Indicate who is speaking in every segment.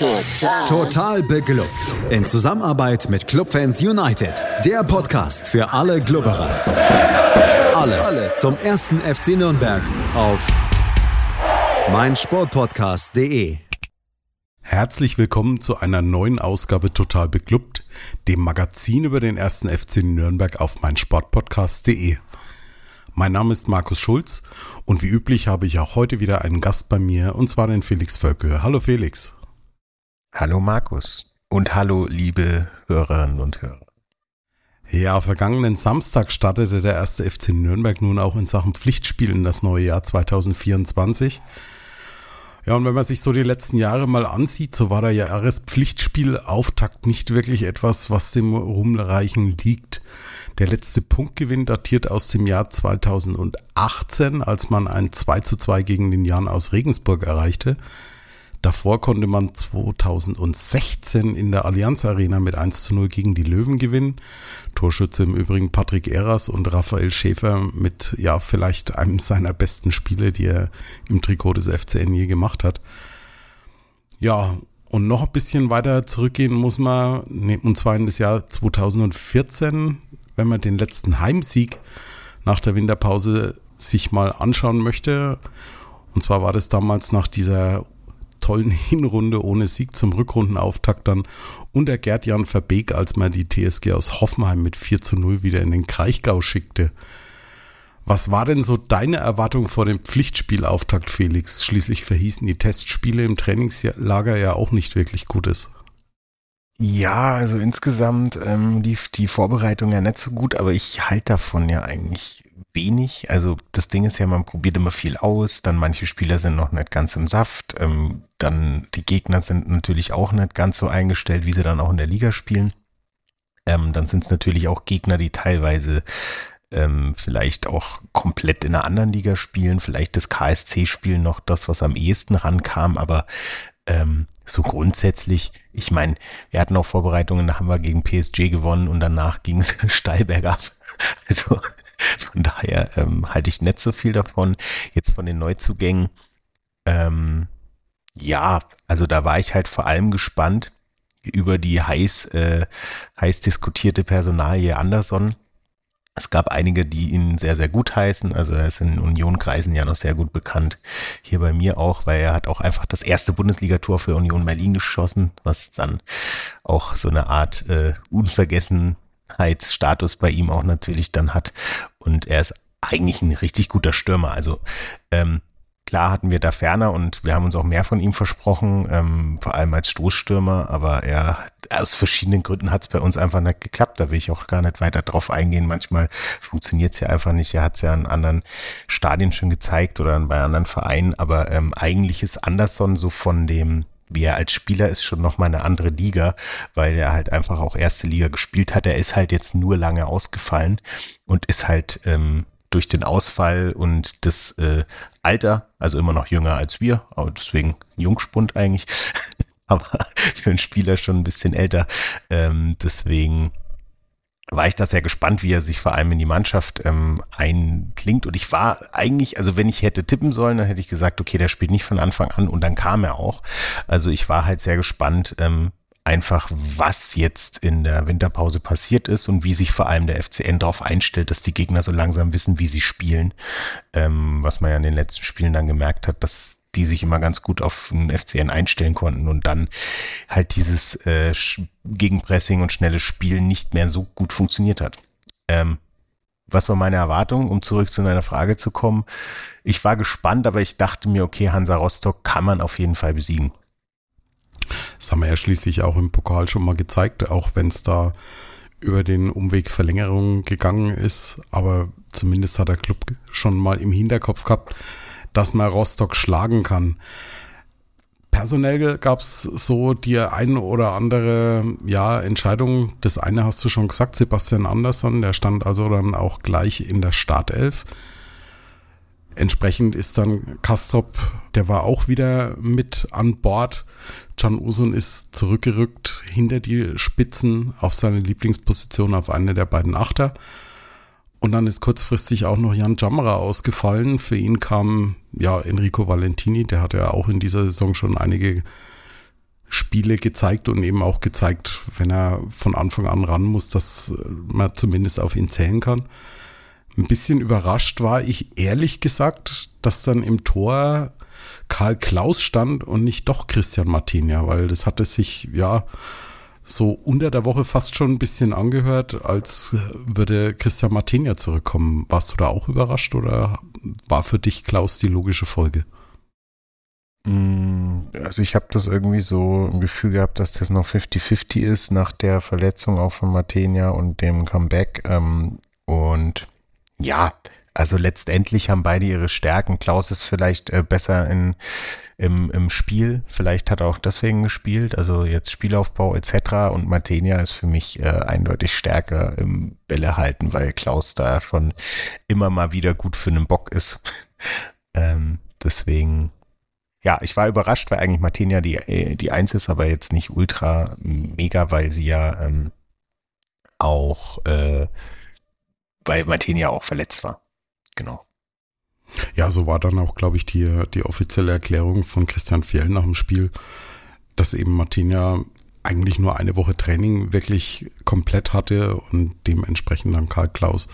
Speaker 1: Total. Total beglückt. In Zusammenarbeit mit Clubfans United. Der Podcast für alle Glubberer. Alles, Alles zum ersten FC Nürnberg auf meinsportpodcast.de.
Speaker 2: Herzlich willkommen zu einer neuen Ausgabe Total beglückt, dem Magazin über den ersten FC Nürnberg auf meinsportpodcast.de. Mein Name ist Markus Schulz und wie üblich habe ich auch heute wieder einen Gast bei mir und zwar den Felix Völkel. Hallo Felix.
Speaker 3: Hallo Markus und hallo liebe Hörerinnen und Hörer.
Speaker 2: Ja, vergangenen Samstag startete der erste FC Nürnberg nun auch in Sachen Pflichtspiel in das neue Jahr 2024. Ja, und wenn man sich so die letzten Jahre mal ansieht, so war der Jahrespflichtspielauftakt nicht wirklich etwas, was dem Rumreichen liegt. Der letzte Punktgewinn datiert aus dem Jahr 2018, als man ein 2 zu 2 gegen den Jan aus Regensburg erreichte. Davor konnte man 2016 in der Allianz Arena mit 1 zu 0 gegen die Löwen gewinnen. Torschütze im Übrigen Patrick Eras und Raphael Schäfer mit, ja, vielleicht einem seiner besten Spiele, die er im Trikot des FCN je gemacht hat. Ja, und noch ein bisschen weiter zurückgehen muss man, und zwar in das Jahr 2014, wenn man den letzten Heimsieg nach der Winterpause sich mal anschauen möchte. Und zwar war das damals nach dieser tollen Hinrunde ohne Sieg zum Rückrundenauftakt dann unter Gerd-Jan Verbeek, als man die TSG aus Hoffenheim mit 4 zu 0 wieder in den Kraichgau schickte. Was war denn so deine Erwartung vor dem Pflichtspielauftakt, Felix? Schließlich verhießen die Testspiele im Trainingslager ja auch nicht wirklich Gutes.
Speaker 3: Ja, also insgesamt ähm, lief die Vorbereitung ja nicht so gut, aber ich halte davon ja eigentlich wenig. Also das Ding ist ja, man probiert immer viel aus, dann manche Spieler sind noch nicht ganz im Saft, ähm, dann die Gegner sind natürlich auch nicht ganz so eingestellt, wie sie dann auch in der Liga spielen. Ähm, dann sind es natürlich auch Gegner, die teilweise ähm, vielleicht auch komplett in einer anderen Liga spielen, vielleicht das KSC-Spiel noch das, was am ehesten rankam, aber ähm, so grundsätzlich, ich meine, wir hatten auch Vorbereitungen, da haben wir gegen PSG gewonnen und danach ging es steil bergab. Also von daher ähm, halte ich nicht so viel davon. Jetzt von den Neuzugängen, ähm, ja, also da war ich halt vor allem gespannt über die heiß, äh, heiß diskutierte Personalie Anderson. Es gab einige, die ihn sehr, sehr gut heißen. Also er ist in Union-Kreisen ja noch sehr gut bekannt. Hier bei mir auch, weil er hat auch einfach das erste Bundesligator für Union Berlin geschossen, was dann auch so eine Art äh, Unvergessenheitsstatus bei ihm auch natürlich dann hat. Und er ist eigentlich ein richtig guter Stürmer. Also ähm, Klar hatten wir da ferner und wir haben uns auch mehr von ihm versprochen, ähm, vor allem als Stoßstürmer, aber er, aus verschiedenen Gründen hat es bei uns einfach nicht geklappt. Da will ich auch gar nicht weiter drauf eingehen. Manchmal funktioniert es ja einfach nicht. Er hat es ja in anderen Stadien schon gezeigt oder bei anderen Vereinen, aber ähm, eigentlich ist Anderson so von dem wie er als Spieler ist schon nochmal eine andere Liga, weil er halt einfach auch erste Liga gespielt hat. Er ist halt jetzt nur lange ausgefallen und ist halt ähm, durch den Ausfall und das äh, Alter, also immer noch jünger als wir, aber deswegen Jungspund eigentlich, aber für einen Spieler schon ein bisschen älter. Ähm, deswegen war ich da sehr gespannt, wie er sich vor allem in die Mannschaft ähm, einklingt. Und ich war eigentlich, also wenn ich hätte tippen sollen, dann hätte ich gesagt, okay, der spielt nicht von Anfang an und dann kam er auch. Also ich war halt sehr gespannt, ähm, einfach, was jetzt in der Winterpause passiert ist und wie sich vor allem der FCN darauf einstellt, dass die Gegner so langsam wissen, wie sie spielen. Ähm, was man ja in den letzten Spielen dann gemerkt hat, dass die sich immer ganz gut auf den FCN einstellen konnten und dann halt dieses äh, Gegenpressing und schnelles Spielen nicht mehr so gut funktioniert hat. Ähm, was war meine Erwartung, um zurück zu deiner Frage zu kommen? Ich war gespannt, aber ich dachte mir, okay, Hansa Rostock kann man auf jeden Fall besiegen.
Speaker 2: Das haben wir ja schließlich auch im Pokal schon mal gezeigt, auch wenn es da über den Umweg Verlängerung gegangen ist. Aber zumindest hat der Club schon mal im Hinterkopf gehabt, dass man Rostock schlagen kann. Personell gab es so die ein oder andere ja, Entscheidung. Das eine hast du schon gesagt, Sebastian Andersson, der stand also dann auch gleich in der Startelf. Entsprechend ist dann Kastrop, der war auch wieder mit an Bord. Can Usun ist zurückgerückt hinter die Spitzen auf seine Lieblingsposition auf eine der beiden Achter. Und dann ist kurzfristig auch noch Jan Jammerer ausgefallen. Für ihn kam ja Enrico Valentini, der hat ja auch in dieser Saison schon einige Spiele gezeigt und eben auch gezeigt, wenn er von Anfang an ran muss, dass man zumindest auf ihn zählen kann. Ein bisschen überrascht war ich ehrlich gesagt, dass dann im Tor Karl Klaus stand und nicht doch Christian Martinia, weil das hatte sich ja so unter der Woche fast schon ein bisschen angehört, als würde Christian Martinia zurückkommen. Warst du da auch überrascht oder war für dich Klaus die logische Folge?
Speaker 3: Mm, also ich habe das irgendwie so ein Gefühl gehabt, dass das noch 50-50 ist nach der Verletzung auch von Martinia und dem Comeback. Ähm, und ja, also letztendlich haben beide ihre Stärken. Klaus ist vielleicht äh, besser in, im, im Spiel. Vielleicht hat er auch deswegen gespielt. Also jetzt Spielaufbau etc. Und Martenia ist für mich äh, eindeutig stärker im Bälle halten, weil Klaus da schon immer mal wieder gut für einen Bock ist. ähm, deswegen, ja, ich war überrascht, weil eigentlich Martenia die, äh, die Eins ist, aber jetzt nicht ultra mega, weil sie ja ähm, auch, äh, weil Martenia auch verletzt war. Genau.
Speaker 2: Ja, so war dann auch, glaube ich, die, die offizielle Erklärung von Christian Fjell nach dem Spiel, dass eben Martinia eigentlich nur eine Woche Training wirklich komplett hatte und dementsprechend dann Karl Klaus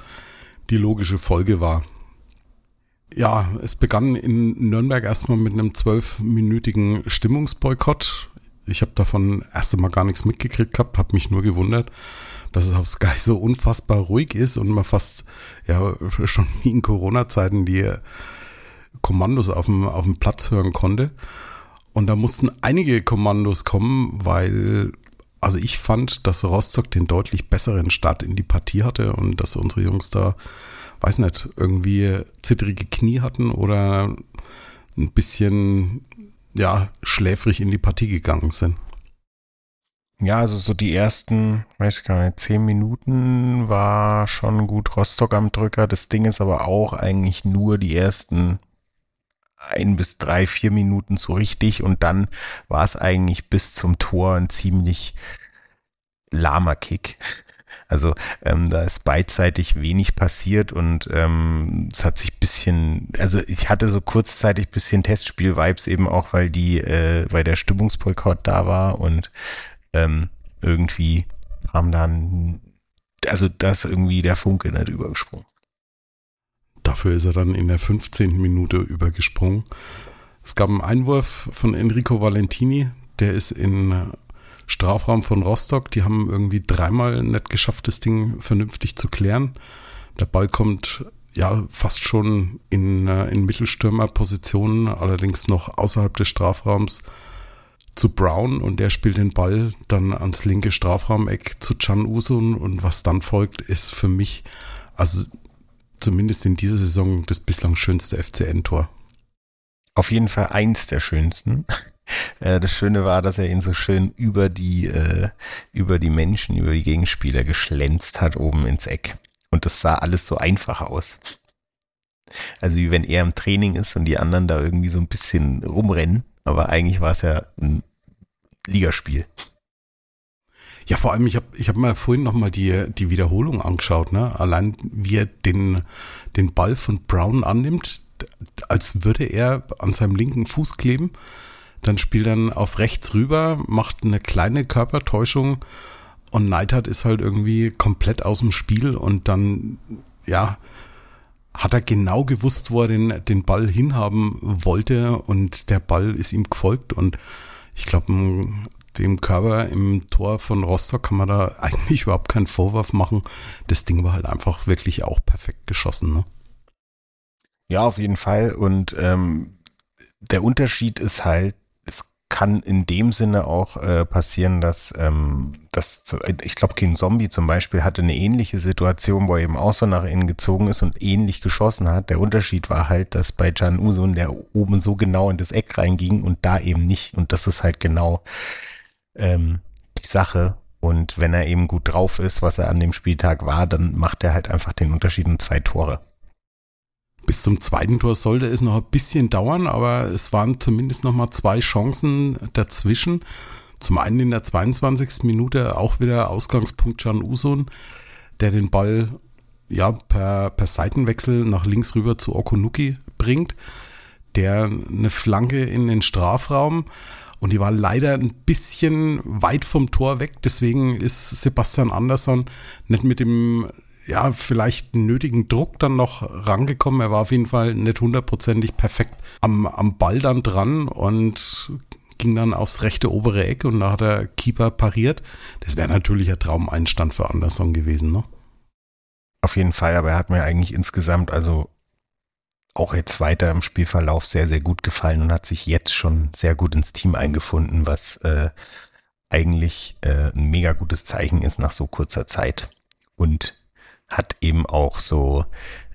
Speaker 2: die logische Folge war. Ja, es begann in Nürnberg erstmal mit einem zwölfminütigen Stimmungsboykott. Ich habe davon erst einmal gar nichts mitgekriegt gehabt, habe mich nur gewundert, dass es auf Sky so unfassbar ruhig ist und man fast, ja, schon wie in Corona-Zeiten die Kommandos auf dem, auf dem Platz hören konnte. Und da mussten einige Kommandos kommen, weil, also ich fand, dass Rostock den deutlich besseren Start in die Partie hatte und dass unsere Jungs da, weiß nicht, irgendwie zittrige Knie hatten oder ein bisschen, ja, schläfrig in die Partie gegangen sind.
Speaker 3: Ja, also so die ersten, weiß ich gar nicht, zehn Minuten war schon gut Rostock am Drücker. Das Ding ist aber auch eigentlich nur die ersten ein bis drei, vier Minuten so richtig und dann war es eigentlich bis zum Tor ein ziemlich lahmer Kick. Also ähm, da ist beidseitig wenig passiert und ähm, es hat sich bisschen, also ich hatte so kurzzeitig bisschen Testspiel-Vibes eben auch, weil die, äh, weil der Stimmungsboykott da war und ähm, irgendwie haben dann, also das irgendwie der Funke nicht übergesprungen.
Speaker 2: Dafür ist er dann in der 15. Minute übergesprungen. Es gab einen Einwurf von Enrico Valentini, der ist in Strafraum von Rostock. Die haben irgendwie dreimal nicht geschafft, das Ding vernünftig zu klären. Der Ball kommt ja fast schon in, äh, in Mittelstürmerpositionen, allerdings noch außerhalb des Strafraums zu Brown und der spielt den Ball dann ans linke Strafraumeck zu Can Usun und was dann folgt, ist für mich, also zumindest in dieser Saison, das bislang schönste FCN-Tor.
Speaker 3: Auf jeden Fall eins der schönsten. Äh, das Schöne war, dass er ihn so schön über die, äh, über die Menschen, über die Gegenspieler geschlänzt hat oben ins Eck. Und das sah alles so einfach aus. Also wie wenn er im Training ist und die anderen da irgendwie so ein bisschen rumrennen aber eigentlich war es ja ein Ligaspiel.
Speaker 2: Ja, vor allem, ich habe ich hab mal vorhin nochmal die, die Wiederholung angeschaut, ne? Allein wie er den, den Ball von Brown annimmt, als würde er an seinem linken Fuß kleben. Dann spielt er auf rechts rüber, macht eine kleine Körpertäuschung und Neidhardt ist halt irgendwie komplett aus dem Spiel und dann, ja, hat er genau gewusst, wo er den, den Ball hinhaben wollte und der Ball ist ihm gefolgt und ich glaube, dem Körper im Tor von Rostock kann man da eigentlich überhaupt keinen Vorwurf machen. Das Ding war halt einfach wirklich auch perfekt geschossen. Ne?
Speaker 3: Ja, auf jeden Fall. Und ähm, der Unterschied ist halt, kann in dem Sinne auch äh, passieren, dass, ähm, dass ich glaube, King Zombie zum Beispiel hatte eine ähnliche Situation, wo er eben auch so nach innen gezogen ist und ähnlich geschossen hat. Der Unterschied war halt, dass bei Can Usun der oben so genau in das Eck reinging und da eben nicht. Und das ist halt genau ähm, die Sache. Und wenn er eben gut drauf ist, was er an dem Spieltag war, dann macht er halt einfach den Unterschied in zwei Tore.
Speaker 2: Bis zum zweiten Tor sollte es noch ein bisschen dauern, aber es waren zumindest noch mal zwei Chancen dazwischen. Zum einen in der 22. Minute auch wieder Ausgangspunkt Can Usun, der den Ball ja per, per Seitenwechsel nach links rüber zu Okunuki bringt, der eine Flanke in den Strafraum Und die war leider ein bisschen weit vom Tor weg. Deswegen ist Sebastian Andersson nicht mit dem, ja, vielleicht nötigen Druck dann noch rangekommen. Er war auf jeden Fall nicht hundertprozentig perfekt am, am Ball dann dran und ging dann aufs rechte obere Eck und da hat der Keeper pariert. Das wäre natürlich ein Traumeinstand für Anderson gewesen, ne?
Speaker 3: Auf jeden Fall, aber er hat mir eigentlich insgesamt, also auch jetzt weiter im Spielverlauf sehr, sehr gut gefallen und hat sich jetzt schon sehr gut ins Team eingefunden, was äh, eigentlich äh, ein mega gutes Zeichen ist nach so kurzer Zeit. Und hat eben auch so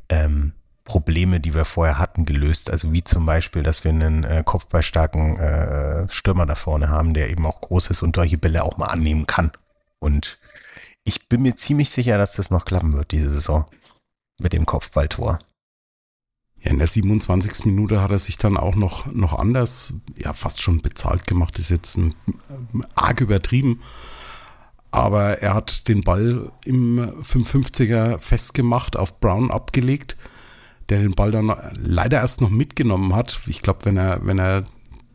Speaker 3: ähm, Probleme, die wir vorher hatten, gelöst. Also wie zum Beispiel, dass wir einen äh, kopfballstarken äh, Stürmer da vorne haben, der eben auch groß ist und solche Bälle auch mal annehmen kann. Und ich bin mir ziemlich sicher, dass das noch klappen wird, diese Saison. Mit dem Kopfballtor.
Speaker 2: Ja, in der 27. Minute hat er sich dann auch noch, noch anders, ja, fast schon bezahlt gemacht, ist jetzt ein, äh, arg übertrieben. Aber er hat den Ball im 550er festgemacht, auf Brown abgelegt der den Ball dann leider erst noch mitgenommen hat. Ich glaube, wenn er, wenn er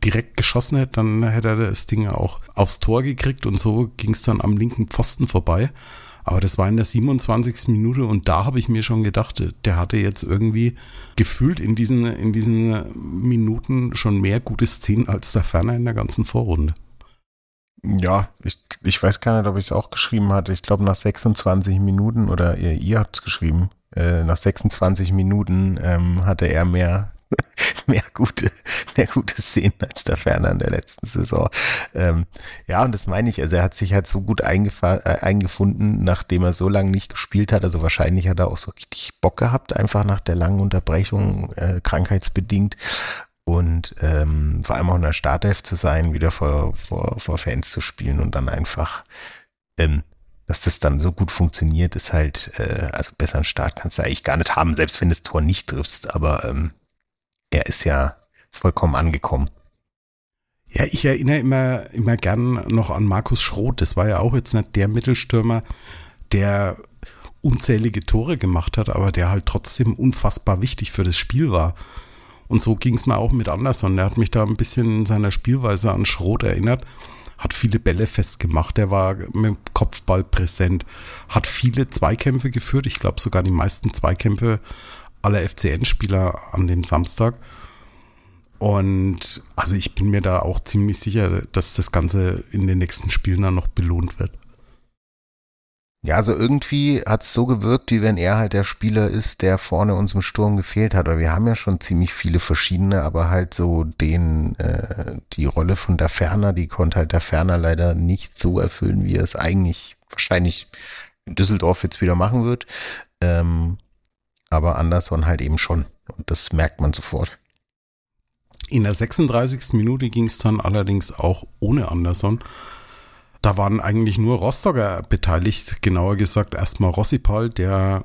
Speaker 2: direkt geschossen hätte, dann hätte er das Ding auch aufs Tor gekriegt und so ging es dann am linken Pfosten vorbei. Aber das war in der 27. Minute und da habe ich mir schon gedacht, der hatte jetzt irgendwie gefühlt in diesen, in diesen Minuten schon mehr gute Szenen als der Ferner in der ganzen Vorrunde.
Speaker 3: Ja, ich, ich weiß gar nicht, ob ich es auch geschrieben hatte. Ich glaube nach 26 Minuten oder ihr, ihr habt es geschrieben. Äh, nach 26 Minuten ähm, hatte er mehr, mehr gute, mehr gute Szenen als der Ferner in der letzten Saison. Ähm, ja, und das meine ich. Also er hat sich halt so gut äh, eingefunden, nachdem er so lange nicht gespielt hat. Also wahrscheinlich hat er auch so richtig Bock gehabt, einfach nach der langen Unterbrechung, äh, krankheitsbedingt. Und ähm, vor allem auch in der Startelf zu sein, wieder vor, vor, vor Fans zu spielen und dann einfach ähm, dass das dann so gut funktioniert, ist halt, äh, also besseren Start kannst du eigentlich gar nicht haben, selbst wenn du das Tor nicht triffst. Aber ähm, er ist ja vollkommen angekommen.
Speaker 2: Ja, ich erinnere immer, immer gern noch an Markus Schroth. Das war ja auch jetzt nicht der Mittelstürmer, der unzählige Tore gemacht hat, aber der halt trotzdem unfassbar wichtig für das Spiel war. Und so ging es mir auch mit Anderson. Der hat mich da ein bisschen in seiner Spielweise an Schroth erinnert hat viele Bälle festgemacht, er war mit dem Kopfball präsent, hat viele Zweikämpfe geführt, ich glaube sogar die meisten Zweikämpfe aller FCN-Spieler an dem Samstag. Und also ich bin mir da auch ziemlich sicher, dass das Ganze in den nächsten Spielen dann noch belohnt wird.
Speaker 3: Ja, also irgendwie hat es so gewirkt, wie wenn er halt der Spieler ist, der vorne uns im Sturm gefehlt hat. Aber wir haben ja schon ziemlich viele verschiedene, aber halt so den, äh, die Rolle von der Ferner, die konnte halt der Ferner leider nicht so erfüllen, wie er es eigentlich wahrscheinlich in Düsseldorf jetzt wieder machen wird. Ähm, aber Anderson halt eben schon. Und das merkt man sofort.
Speaker 2: In der 36. Minute ging es dann allerdings auch ohne Anderson. Da waren eigentlich nur Rostocker beteiligt, genauer gesagt erstmal Rossipal, der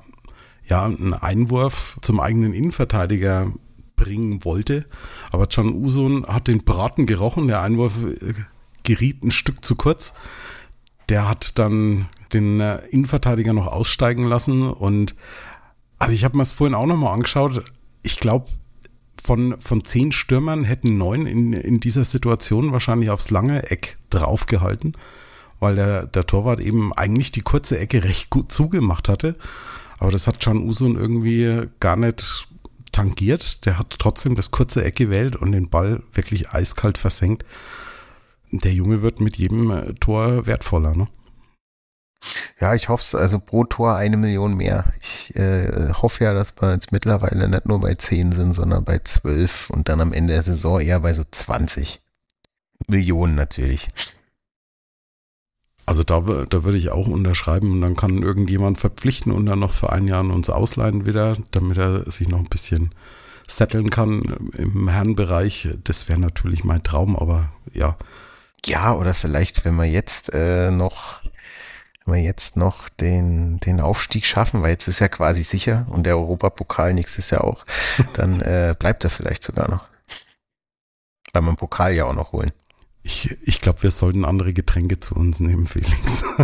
Speaker 2: ja einen Einwurf zum eigenen Innenverteidiger bringen wollte. Aber Can Usun hat den Braten gerochen, der Einwurf äh, geriet ein Stück zu kurz. Der hat dann den äh, Innenverteidiger noch aussteigen lassen und also ich habe mir das vorhin auch nochmal angeschaut. Ich glaube, von, von zehn Stürmern hätten neun in, in dieser Situation wahrscheinlich aufs lange Eck draufgehalten weil der, der Torwart eben eigentlich die kurze Ecke recht gut zugemacht hatte. Aber das hat Can Usun irgendwie gar nicht tangiert. Der hat trotzdem das kurze Eck gewählt und den Ball wirklich eiskalt versenkt. Der Junge wird mit jedem äh, Tor wertvoller, ne?
Speaker 3: Ja, ich hoffe es, also pro Tor eine Million mehr. Ich äh, hoffe ja, dass wir jetzt mittlerweile nicht nur bei 10 sind, sondern bei 12 und dann am Ende der Saison eher bei so 20 Millionen natürlich.
Speaker 2: Also da, da würde ich auch unterschreiben und dann kann irgendjemand verpflichten und dann noch für ein Jahr uns ausleihen wieder, damit er sich noch ein bisschen setteln kann im Herrenbereich. Das wäre natürlich mein Traum, aber ja.
Speaker 3: Ja, oder vielleicht, wenn wir jetzt äh, noch, wenn wir jetzt noch den, den Aufstieg schaffen, weil jetzt ist ja quasi sicher und der Europapokal nächstes Jahr auch, dann äh, bleibt er vielleicht sogar noch. Weil wir den Pokal ja auch noch holen.
Speaker 2: Ich, ich glaube, wir sollten andere Getränke zu uns nehmen, Felix.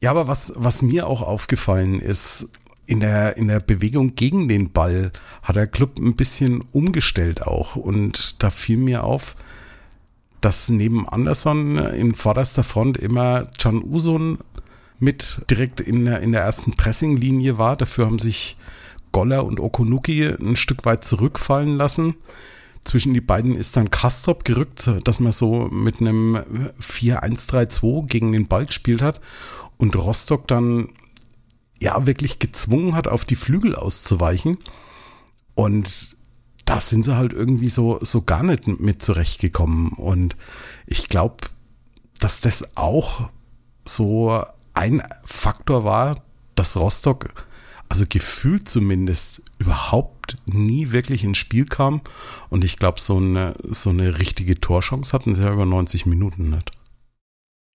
Speaker 2: ja, aber was, was mir auch aufgefallen ist, in der, in der Bewegung gegen den Ball hat der Club ein bisschen umgestellt auch. Und da fiel mir auf, dass neben Anderson in vorderster Front immer Can Usun mit direkt in der, in der ersten Pressinglinie war. Dafür haben sich Goller und Okunuki ein Stück weit zurückfallen lassen. Zwischen die beiden ist dann Kastrop gerückt, dass man so mit einem 4-1-3-2 gegen den Ball gespielt hat und Rostock dann ja wirklich gezwungen hat, auf die Flügel auszuweichen. Und da sind sie halt irgendwie so, so gar nicht mit zurechtgekommen. Und ich glaube, dass das auch so ein Faktor war, dass Rostock, also gefühlt zumindest, überhaupt nie wirklich ins Spiel kam. Und ich glaube, so eine, so eine richtige Torchance hatten sie ja über 90 Minuten nicht.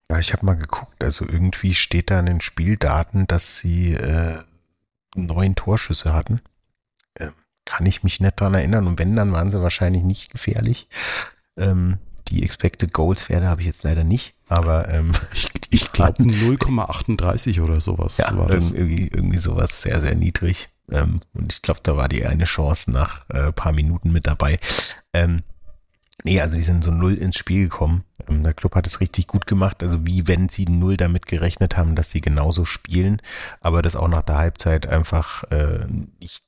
Speaker 3: Ja, ich habe mal geguckt, also irgendwie steht da in den Spieldaten, dass sie äh, neun Torschüsse hatten. Ähm, kann ich mich nicht dran erinnern. Und wenn, dann waren sie wahrscheinlich nicht gefährlich. Ähm, die Expected Goals Werte habe ich jetzt leider nicht, aber ähm,
Speaker 2: ich, ich glaube 0,38 oder sowas
Speaker 3: ja, war das. Irgendwie, irgendwie sowas sehr, sehr niedrig. Ähm, und ich glaube, da war die eine Chance nach äh, paar Minuten mit dabei. Ähm, nee, also die sind so null ins Spiel gekommen. Ähm, der Club hat es richtig gut gemacht, also wie wenn sie null damit gerechnet haben, dass sie genauso spielen, aber das auch nach der Halbzeit einfach äh, nicht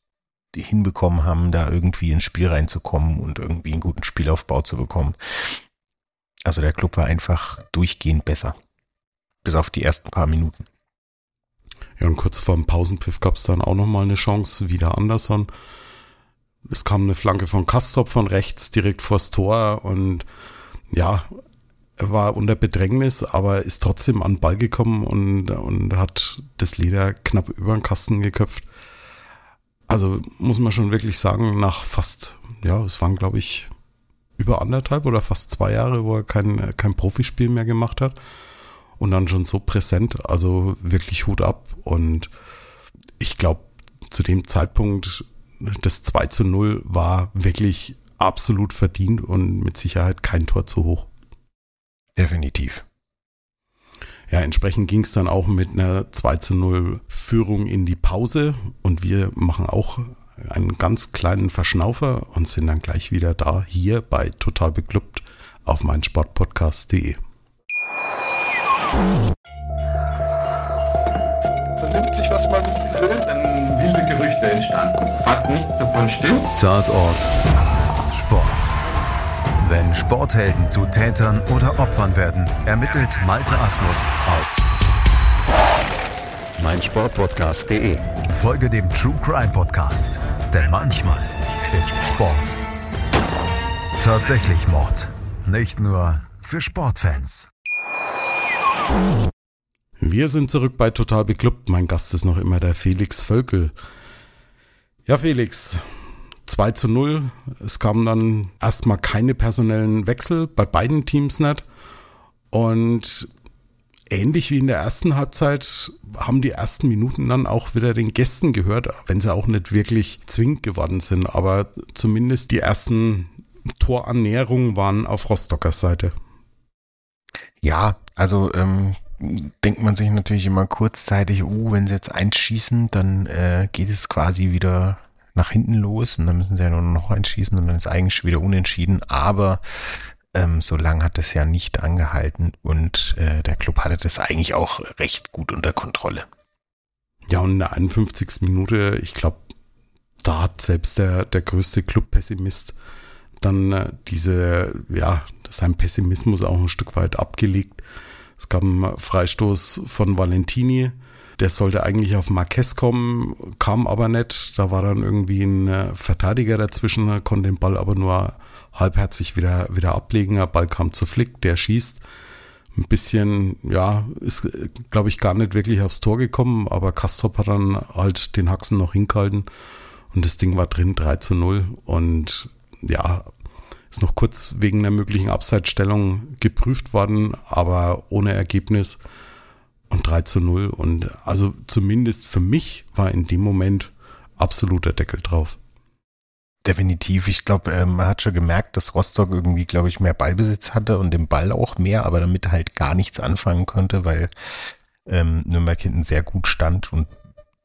Speaker 3: hinbekommen haben, da irgendwie ins Spiel reinzukommen und irgendwie einen guten Spielaufbau zu bekommen. Also der Club war einfach durchgehend besser. Bis auf die ersten paar Minuten.
Speaker 2: Ja, und kurz vor dem Pausenpfiff gab es dann auch nochmal eine Chance, wieder Anderson. Es kam eine Flanke von Kastrop von rechts direkt vors Tor und ja, er war unter Bedrängnis, aber ist trotzdem an den Ball gekommen und, und hat das Leder knapp über den Kasten geköpft. Also muss man schon wirklich sagen, nach fast, ja, es waren glaube ich über anderthalb oder fast zwei Jahre, wo er kein, kein Profispiel mehr gemacht hat und dann schon so präsent, also wirklich Hut ab und ich glaube, zu dem Zeitpunkt das 2 zu 0 war wirklich absolut verdient und mit Sicherheit kein Tor zu hoch.
Speaker 3: Definitiv.
Speaker 2: Ja, entsprechend ging es dann auch mit einer 2 zu 0 Führung in die Pause und wir machen auch einen ganz kleinen Verschnaufer und sind dann gleich wieder da hier bei Total Beklubbt auf meinsportpodcast.de.
Speaker 4: Man nimmt sich, was man will, dann wilde Gerüchte entstanden. Fast nichts davon stimmt.
Speaker 1: Tatort Sport. Wenn Sporthelden zu Tätern oder Opfern werden, ermittelt Malte Asmus auf meinsportpodcast.de. Folge dem True Crime Podcast, denn manchmal ist Sport tatsächlich Mord. Nicht nur für Sportfans.
Speaker 2: Wir sind zurück bei Total Beklubbt. Mein Gast ist noch immer der Felix Völkel. Ja, Felix, 2 zu 0. Es kamen dann erstmal keine personellen Wechsel, bei beiden Teams nicht. Und ähnlich wie in der ersten Halbzeit haben die ersten Minuten dann auch wieder den Gästen gehört, wenn sie auch nicht wirklich zwingend geworden sind. Aber zumindest die ersten Torannäherungen waren auf Rostocker Seite.
Speaker 3: Ja, also ähm, denkt man sich natürlich immer kurzzeitig, oh, wenn sie jetzt einschießen, dann äh, geht es quasi wieder nach hinten los und dann müssen sie ja nur noch einschießen und dann ist eigentlich schon wieder unentschieden. Aber ähm, so lange hat es ja nicht angehalten und äh, der Club hatte das eigentlich auch recht gut unter Kontrolle.
Speaker 2: Ja, und in der 51. Minute, ich glaube, da hat selbst der, der größte Club-Pessimist dann äh, diese, ja, sein Pessimismus auch ein Stück weit abgelegt. Es gab einen Freistoß von Valentini, der sollte eigentlich auf Marquez kommen, kam aber nicht. Da war dann irgendwie ein äh, Verteidiger dazwischen, konnte den Ball aber nur halbherzig wieder, wieder ablegen. Der Ball kam zu Flick, der schießt. Ein bisschen, ja, ist, glaube ich, gar nicht wirklich aufs Tor gekommen, aber Kastrop hat dann halt den Haxen noch hingehalten und das Ding war drin, 3 zu 0. Und ja, ist noch kurz wegen einer möglichen Abseitsstellung geprüft worden, aber ohne Ergebnis und 3 zu 0. Und also zumindest für mich war in dem Moment absoluter Deckel drauf.
Speaker 3: Definitiv. Ich glaube, ähm, man hat schon gemerkt, dass Rostock irgendwie, glaube ich, mehr Ballbesitz hatte und den Ball auch mehr, aber damit halt gar nichts anfangen konnte, weil ähm, Nürnberg hinten sehr gut stand und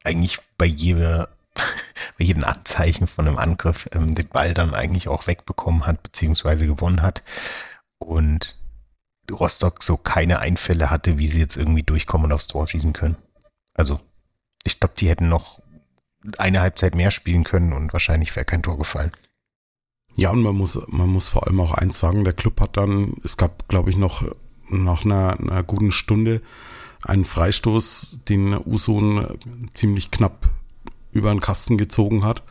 Speaker 3: eigentlich bei jeder bei jedem Anzeichen von einem Angriff ähm, den Ball dann eigentlich auch wegbekommen hat, beziehungsweise gewonnen hat. Und Rostock so keine Einfälle hatte, wie sie jetzt irgendwie durchkommen und aufs Tor schießen können. Also, ich glaube, die hätten noch eine Halbzeit mehr spielen können und wahrscheinlich wäre kein Tor gefallen.
Speaker 2: Ja, und man muss, man muss vor allem auch eins sagen, der Club hat dann, es gab, glaube ich, noch nach einer, einer guten Stunde einen Freistoß, den Usun ziemlich knapp über den Kasten gezogen hat.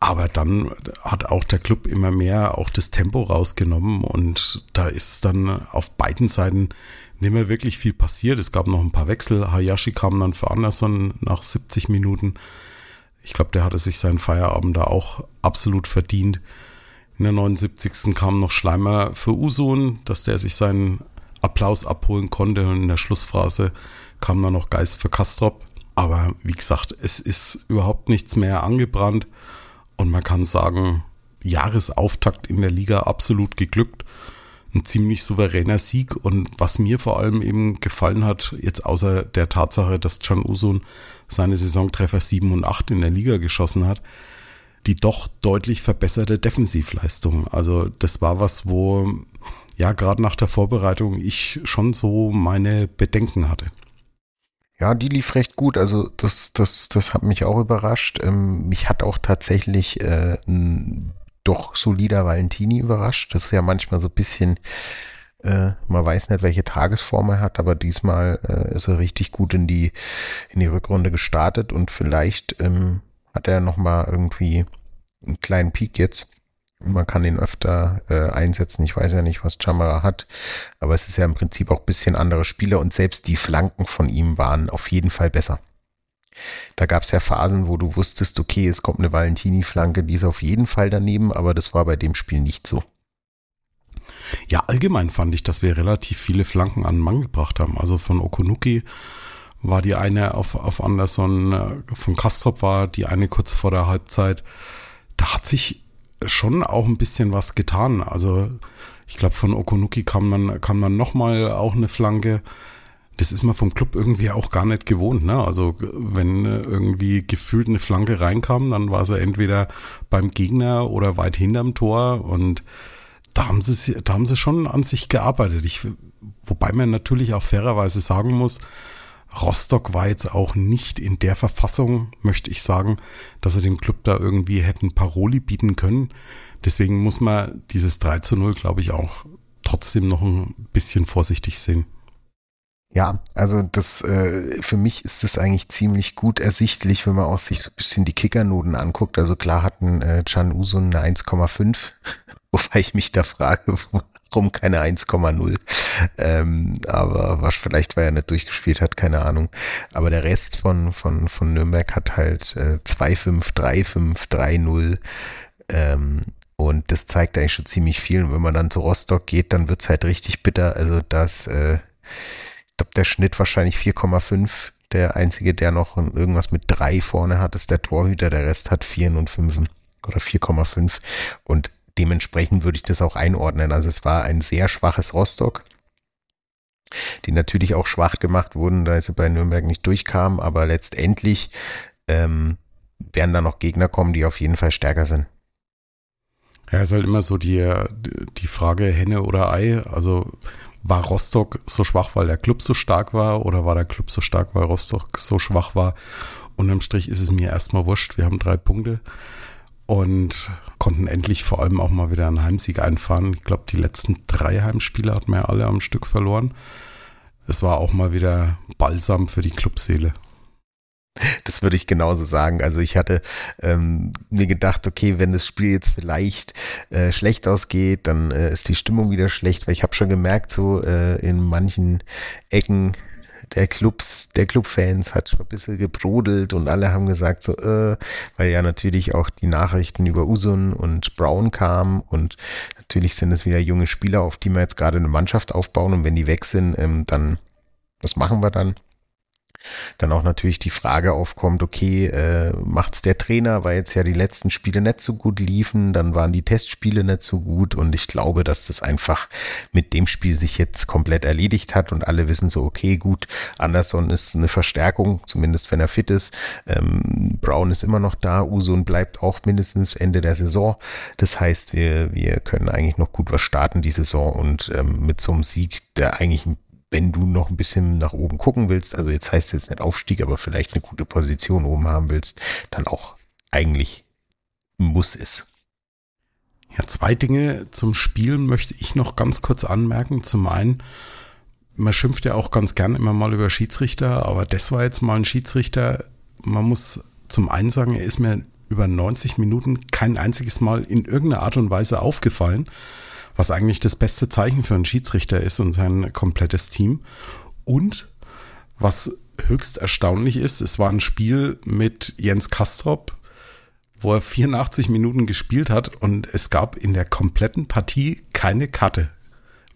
Speaker 2: Aber dann hat auch der Club immer mehr auch das Tempo rausgenommen und da ist dann auf beiden Seiten nicht mehr wirklich viel passiert. Es gab noch ein paar Wechsel. Hayashi kam dann für Anderson nach 70 Minuten. Ich glaube, der hatte sich seinen Feierabend da auch absolut verdient. In der 79. kam noch Schleimer für Usun, dass der sich seinen Applaus abholen konnte. Und in der Schlussphase kam dann noch Geist für Kastrop. Aber wie gesagt, es ist überhaupt nichts mehr angebrannt. Und man kann sagen, Jahresauftakt in der Liga absolut geglückt. Ein ziemlich souveräner Sieg. Und was mir vor allem eben gefallen hat, jetzt außer der Tatsache, dass Can Usun seine Saisontreffer 7 und 8 in der Liga geschossen hat, die doch deutlich verbesserte Defensivleistung. Also das war was, wo ja gerade nach der Vorbereitung ich schon so meine Bedenken hatte.
Speaker 3: Ja, die lief recht gut. Also das, das, das hat mich auch überrascht. Ähm, mich hat auch tatsächlich äh, ein doch solider Valentini überrascht. Das ist ja manchmal so ein bisschen äh, man weiß nicht, welche Tagesform er hat, aber diesmal äh, ist er richtig gut in die, in die Rückrunde gestartet und vielleicht ähm, hat er nochmal irgendwie einen kleinen Peak jetzt. Man kann ihn öfter äh, einsetzen. Ich weiß ja nicht, was Chamara hat, aber es ist ja im Prinzip auch ein bisschen andere Spieler und selbst die Flanken von ihm waren auf jeden Fall besser. Da gab es ja Phasen, wo du wusstest, okay, es kommt eine Valentini-Flanke, die ist auf jeden Fall daneben, aber das war bei dem Spiel nicht so.
Speaker 2: Ja, allgemein fand ich, dass wir relativ viele Flanken an den Mann gebracht haben. Also von Okunuki war die eine auf, auf Anderson, äh, von Kastrop war die eine kurz vor der Halbzeit. Da hat sich schon auch ein bisschen was getan. Also ich glaube, von Okunuki kam man, kam man nochmal auch eine Flanke. Das ist man vom Club irgendwie auch gar nicht gewohnt. Ne? Also wenn irgendwie gefühlt eine Flanke reinkam, dann war sie entweder beim Gegner oder weit hinterm Tor und da haben sie, da haben sie schon an sich gearbeitet. Ich, wobei man natürlich auch fairerweise sagen muss, Rostock war jetzt auch nicht in der Verfassung, möchte ich sagen, dass sie dem Club da irgendwie hätten Paroli bieten können. Deswegen muss man dieses 3 zu 0, glaube ich, auch trotzdem noch ein bisschen vorsichtig sehen.
Speaker 3: Ja, also das äh, für mich ist das eigentlich ziemlich gut ersichtlich, wenn man auch sich so ein bisschen die Kickernoten anguckt. Also klar hatten äh, Can Usun eine 1,5 Wobei ich mich da frage, warum keine 1,0. Ähm, aber was vielleicht, weil er nicht durchgespielt hat, keine Ahnung. Aber der Rest von, von, von Nürnberg hat halt äh, 2,5, 3,5, 3,0. Ähm, und das zeigt eigentlich schon ziemlich viel. Und wenn man dann zu Rostock geht, dann wird's halt richtig bitter. Also das, äh, glaube, der Schnitt wahrscheinlich 4,5. Der einzige, der noch irgendwas mit 3 vorne hat, ist der Torhüter. Der Rest hat 4 und 5 oder 4,5. Und dementsprechend würde ich das auch einordnen. Also es war ein sehr schwaches Rostock, die natürlich auch schwach gemacht wurden, da sie bei Nürnberg nicht durchkamen, aber letztendlich ähm, werden da noch Gegner kommen, die auf jeden Fall stärker sind.
Speaker 2: Ja, ist halt immer so die, die Frage Henne oder Ei. Also war Rostock so schwach, weil der Club so stark war oder war der Club so stark, weil Rostock so schwach war? Unterm Strich ist es mir erstmal wurscht. Wir haben drei Punkte und konnten endlich vor allem auch mal wieder einen Heimsieg einfahren. Ich glaube, die letzten drei Heimspiele hatten wir alle am Stück verloren. Es war auch mal wieder Balsam für die Clubseele.
Speaker 3: Das würde ich genauso sagen. Also ich hatte ähm, mir gedacht, okay, wenn das Spiel jetzt vielleicht äh, schlecht ausgeht, dann äh, ist die Stimmung wieder schlecht, weil ich habe schon gemerkt, so äh, in manchen Ecken der Clubs, der Clubfans hat schon ein bisschen gebrodelt und alle haben gesagt so, äh, weil ja natürlich auch die Nachrichten über Usun und Brown kamen und natürlich sind es wieder junge Spieler, auf die wir jetzt gerade eine Mannschaft aufbauen und wenn die weg sind, ähm, dann, was machen wir dann? Dann auch natürlich die Frage aufkommt, okay, äh, macht's der Trainer, weil jetzt ja die letzten Spiele nicht so gut liefen, dann waren die Testspiele nicht so gut und ich glaube, dass das einfach mit dem Spiel sich jetzt komplett erledigt hat und alle wissen so, okay, gut, Anderson ist eine Verstärkung, zumindest wenn er fit ist. Ähm, Brown ist immer noch da, Usun bleibt auch mindestens Ende der Saison. Das heißt, wir, wir können eigentlich noch gut was starten die Saison und ähm, mit so einem Sieg, der eigentlich ein wenn du noch ein bisschen nach oben gucken willst, also jetzt heißt es jetzt nicht Aufstieg, aber vielleicht eine gute Position oben haben willst, dann auch eigentlich muss es.
Speaker 2: Ja, zwei Dinge zum Spielen möchte ich noch ganz kurz anmerken. Zum einen, man schimpft ja auch ganz gern immer mal über Schiedsrichter, aber das war jetzt mal ein Schiedsrichter. Man muss zum einen sagen, er ist mir über 90 Minuten kein einziges Mal in irgendeiner Art und Weise aufgefallen was eigentlich das beste Zeichen für einen Schiedsrichter ist und sein komplettes Team. Und was höchst erstaunlich ist, es war ein Spiel mit Jens Kastrop, wo er 84 Minuten gespielt hat und es gab in der kompletten Partie keine Karte.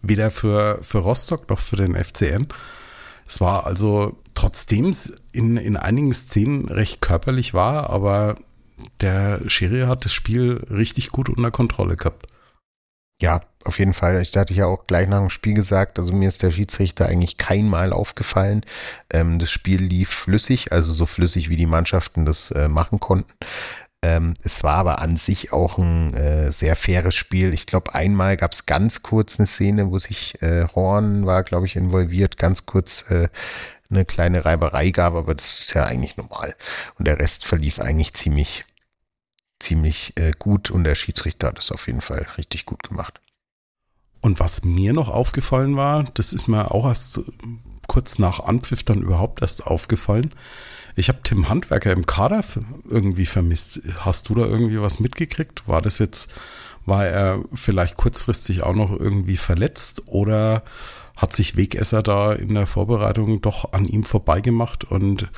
Speaker 2: Weder für, für Rostock noch für den FCN. Es war also, trotzdem in, in einigen Szenen recht körperlich war, aber der Schiri hat das Spiel richtig gut unter Kontrolle gehabt.
Speaker 3: Ja, auf jeden Fall. Ich hatte ja auch gleich nach dem Spiel gesagt, also mir ist der Schiedsrichter eigentlich keinmal aufgefallen. Ähm, das Spiel lief flüssig, also so flüssig, wie die Mannschaften das äh, machen konnten. Ähm, es war aber an sich auch ein äh, sehr faires Spiel. Ich glaube, einmal gab es ganz kurz eine Szene, wo sich äh, Horn war, glaube ich, involviert, ganz kurz äh, eine kleine Reiberei gab, aber das ist ja eigentlich normal. Und der Rest verlief eigentlich ziemlich ziemlich äh, gut und der Schiedsrichter hat es auf jeden Fall richtig gut gemacht.
Speaker 2: Und was mir noch aufgefallen war, das ist mir auch erst kurz nach Anpfiff dann überhaupt erst aufgefallen. Ich habe Tim Handwerker im Kader irgendwie vermisst. Hast du da irgendwie was mitgekriegt? War das jetzt, war er vielleicht kurzfristig auch noch irgendwie verletzt oder hat sich Wegesser da in der Vorbereitung doch an ihm vorbeigemacht und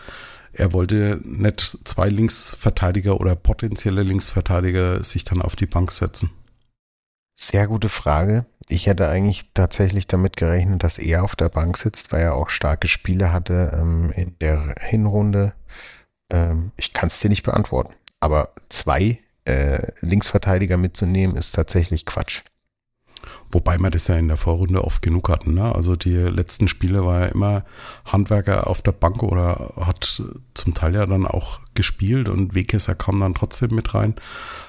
Speaker 2: er wollte nicht zwei Linksverteidiger oder potenzielle Linksverteidiger sich dann auf die Bank setzen?
Speaker 3: Sehr gute Frage. Ich hätte eigentlich tatsächlich damit gerechnet, dass er auf der Bank sitzt, weil er auch starke Spiele hatte ähm, in der Hinrunde. Ähm, ich kann es dir nicht beantworten. Aber zwei äh, Linksverteidiger mitzunehmen, ist tatsächlich Quatsch.
Speaker 2: Wobei wir das ja in der Vorrunde oft genug hatten. Ne? Also die letzten Spiele war ja immer Handwerker auf der Bank oder hat zum Teil ja dann auch gespielt und Wegkesser kam dann trotzdem mit rein,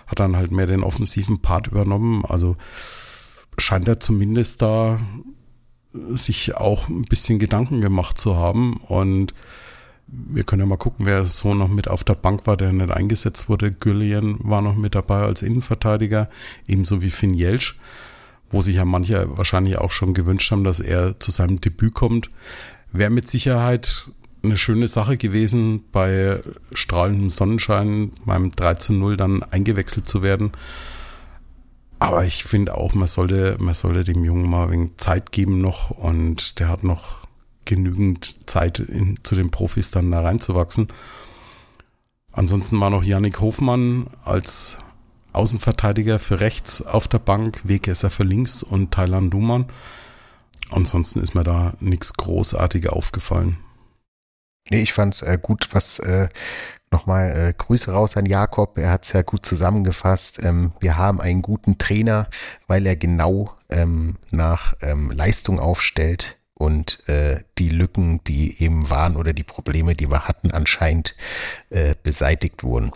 Speaker 2: hat dann halt mehr den offensiven Part übernommen. Also scheint er zumindest da sich auch ein bisschen Gedanken gemacht zu haben und wir können ja mal gucken, wer so noch mit auf der Bank war, der nicht eingesetzt wurde. Güllian war noch mit dabei als Innenverteidiger, ebenso wie Finn Jelsch wo sich ja manche wahrscheinlich auch schon gewünscht haben, dass er zu seinem Debüt kommt. Wäre mit Sicherheit eine schöne Sache gewesen, bei strahlendem Sonnenschein beim 3 zu 0 dann eingewechselt zu werden. Aber ich finde auch, man sollte, man sollte dem Jungen mal wenig Zeit geben noch und der hat noch genügend Zeit in, zu den Profis dann da reinzuwachsen. Ansonsten war noch Yannick Hofmann als Außenverteidiger für rechts auf der Bank, Wegesser für links und Thailand Duman. Ansonsten ist mir da nichts Großartiges aufgefallen.
Speaker 3: Nee, ich fand's äh, gut, was äh, nochmal äh, Grüße raus an Jakob. Er hat's ja gut zusammengefasst. Ähm, wir haben einen guten Trainer, weil er genau ähm, nach ähm, Leistung aufstellt und äh, die Lücken, die eben waren oder die Probleme, die wir hatten, anscheinend äh, beseitigt wurden.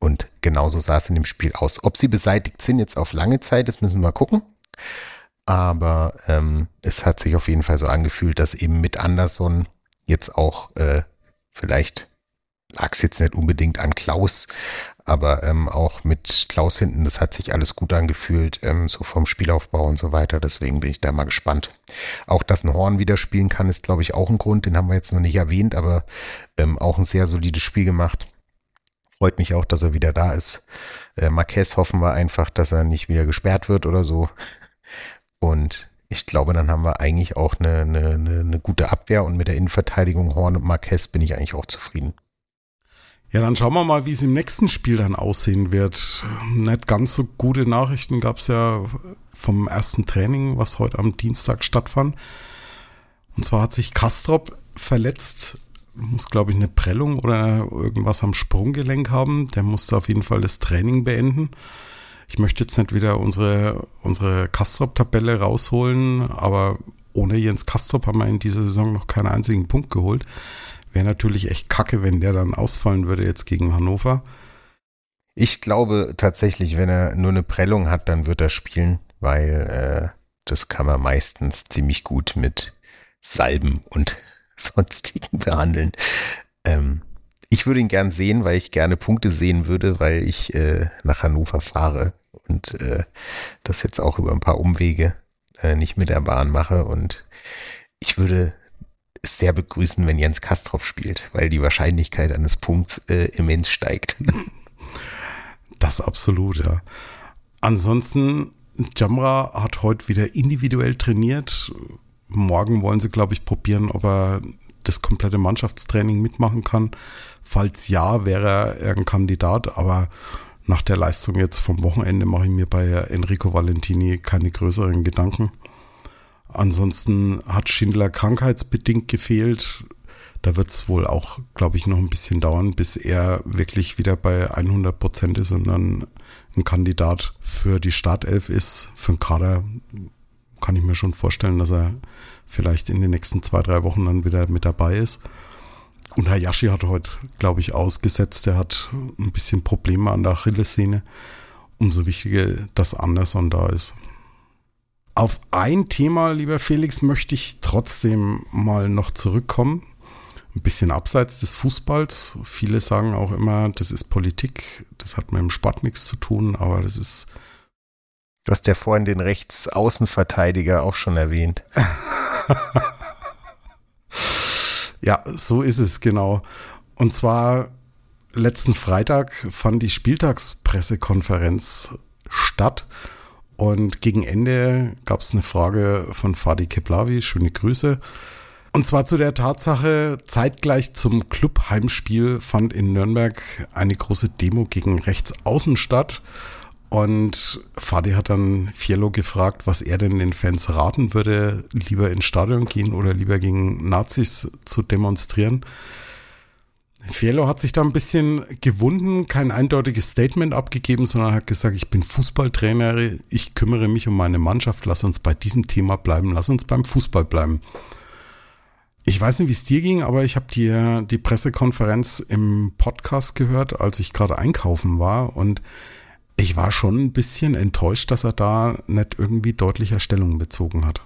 Speaker 3: Und genauso sah es in dem Spiel aus. Ob sie beseitigt sind jetzt auf lange Zeit, das müssen wir gucken. Aber ähm, es hat sich auf jeden Fall so angefühlt, dass eben mit Anderson jetzt auch äh, vielleicht lag es jetzt nicht unbedingt an Klaus, aber ähm, auch mit Klaus hinten, das hat sich alles gut angefühlt, ähm, so vom Spielaufbau und so weiter. Deswegen bin ich da mal gespannt. Auch, dass ein Horn wieder spielen kann, ist, glaube ich, auch ein Grund. Den haben wir jetzt noch nicht erwähnt, aber ähm, auch ein sehr solides Spiel gemacht. Freut mich auch, dass er wieder da ist. Äh, Marquez hoffen wir einfach, dass er nicht wieder gesperrt wird oder so. Und ich glaube, dann haben wir eigentlich auch eine, eine, eine gute Abwehr und mit der Innenverteidigung Horn und Marquez bin ich eigentlich auch zufrieden.
Speaker 2: Ja, dann schauen wir mal, wie es im nächsten Spiel dann aussehen wird. Nicht ganz so gute Nachrichten gab es ja vom ersten Training, was heute am Dienstag stattfand. Und zwar hat sich Kastrop verletzt, muss glaube ich eine Prellung oder irgendwas am Sprunggelenk haben. Der musste auf jeden Fall das Training beenden. Ich möchte jetzt nicht wieder unsere, unsere Kastrop-Tabelle rausholen, aber ohne Jens Kastrop haben wir in dieser Saison noch keinen einzigen Punkt geholt. Wäre natürlich echt kacke, wenn der dann ausfallen würde jetzt gegen Hannover.
Speaker 3: Ich glaube tatsächlich, wenn er nur eine Prellung hat, dann wird er spielen, weil äh, das kann man meistens ziemlich gut mit Salben und sonstigen behandeln. Ähm, ich würde ihn gern sehen, weil ich gerne Punkte sehen würde, weil ich äh, nach Hannover fahre und äh, das jetzt auch über ein paar Umwege äh, nicht mit der Bahn mache. Und ich würde es sehr begrüßen, wenn Jens Kastrop spielt, weil die Wahrscheinlichkeit eines Punkts äh, immens steigt.
Speaker 2: Das absolut, ja. Ansonsten, Jamra hat heute wieder individuell trainiert. Morgen wollen sie, glaube ich, probieren, ob er das komplette Mannschaftstraining mitmachen kann. Falls ja, wäre er ein Kandidat, aber nach der Leistung jetzt vom Wochenende mache ich mir bei Enrico Valentini keine größeren Gedanken. Ansonsten hat Schindler krankheitsbedingt gefehlt. Da wird es wohl auch, glaube ich, noch ein bisschen dauern, bis er wirklich wieder bei 100 Prozent ist und dann ein Kandidat für die Startelf ist. Für den Kader kann ich mir schon vorstellen, dass er vielleicht in den nächsten zwei, drei Wochen dann wieder mit dabei ist. Und Hayashi hat heute, glaube ich, ausgesetzt. Er hat ein bisschen Probleme an der Achillessehne. Umso wichtiger, dass Anderson da ist. Auf ein Thema, lieber Felix, möchte ich trotzdem mal noch zurückkommen ein bisschen abseits des Fußballs. Viele sagen auch immer, das ist Politik, das hat mit dem Sport nichts zu tun, aber das ist.
Speaker 3: Du hast ja vorhin den Rechtsaußenverteidiger auch schon erwähnt.
Speaker 2: ja, so ist es, genau. Und zwar letzten Freitag fand die Spieltagspressekonferenz statt. Und gegen Ende gab es eine Frage von Fadi Keplavi, schöne Grüße. Und zwar zu der Tatsache, zeitgleich zum Club-Heimspiel fand in Nürnberg eine große Demo gegen Rechtsaußen statt. Und Fadi hat dann Fiello gefragt, was er denn den Fans raten würde, lieber ins Stadion gehen oder lieber gegen Nazis zu demonstrieren. Fiello hat sich da ein bisschen gewunden, kein eindeutiges Statement abgegeben, sondern hat gesagt, ich bin Fußballtrainer, ich kümmere mich um meine Mannschaft, lass uns bei diesem Thema bleiben, lass uns beim Fußball bleiben. Ich weiß nicht, wie es dir ging, aber ich habe die, die Pressekonferenz im Podcast gehört, als ich gerade einkaufen war und ich war schon ein bisschen enttäuscht, dass er da nicht irgendwie deutlicher Stellung bezogen hat.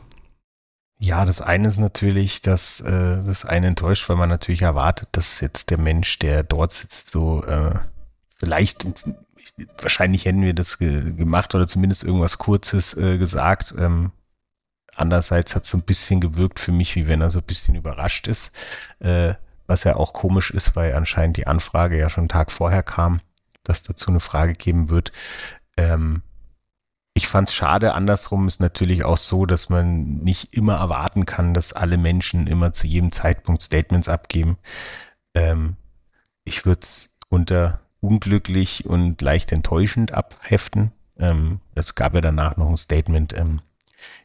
Speaker 3: Ja, das eine ist natürlich, dass äh, das eine enttäuscht, weil man natürlich erwartet, dass jetzt der Mensch, der dort sitzt, so äh, vielleicht, wahrscheinlich hätten wir das ge gemacht oder zumindest irgendwas Kurzes äh, gesagt. Ähm, Andererseits hat es so ein bisschen gewirkt für mich, wie wenn er so ein bisschen überrascht ist, äh, was ja auch komisch ist, weil anscheinend die Anfrage ja schon einen Tag vorher kam, dass dazu eine Frage geben wird. Ähm, ich fand es schade. Andersrum ist natürlich auch so, dass man nicht immer erwarten kann, dass alle Menschen immer zu jedem Zeitpunkt Statements abgeben. Ähm, ich würde es unter unglücklich und leicht enttäuschend abheften. Ähm, es gab ja danach noch ein Statement ähm,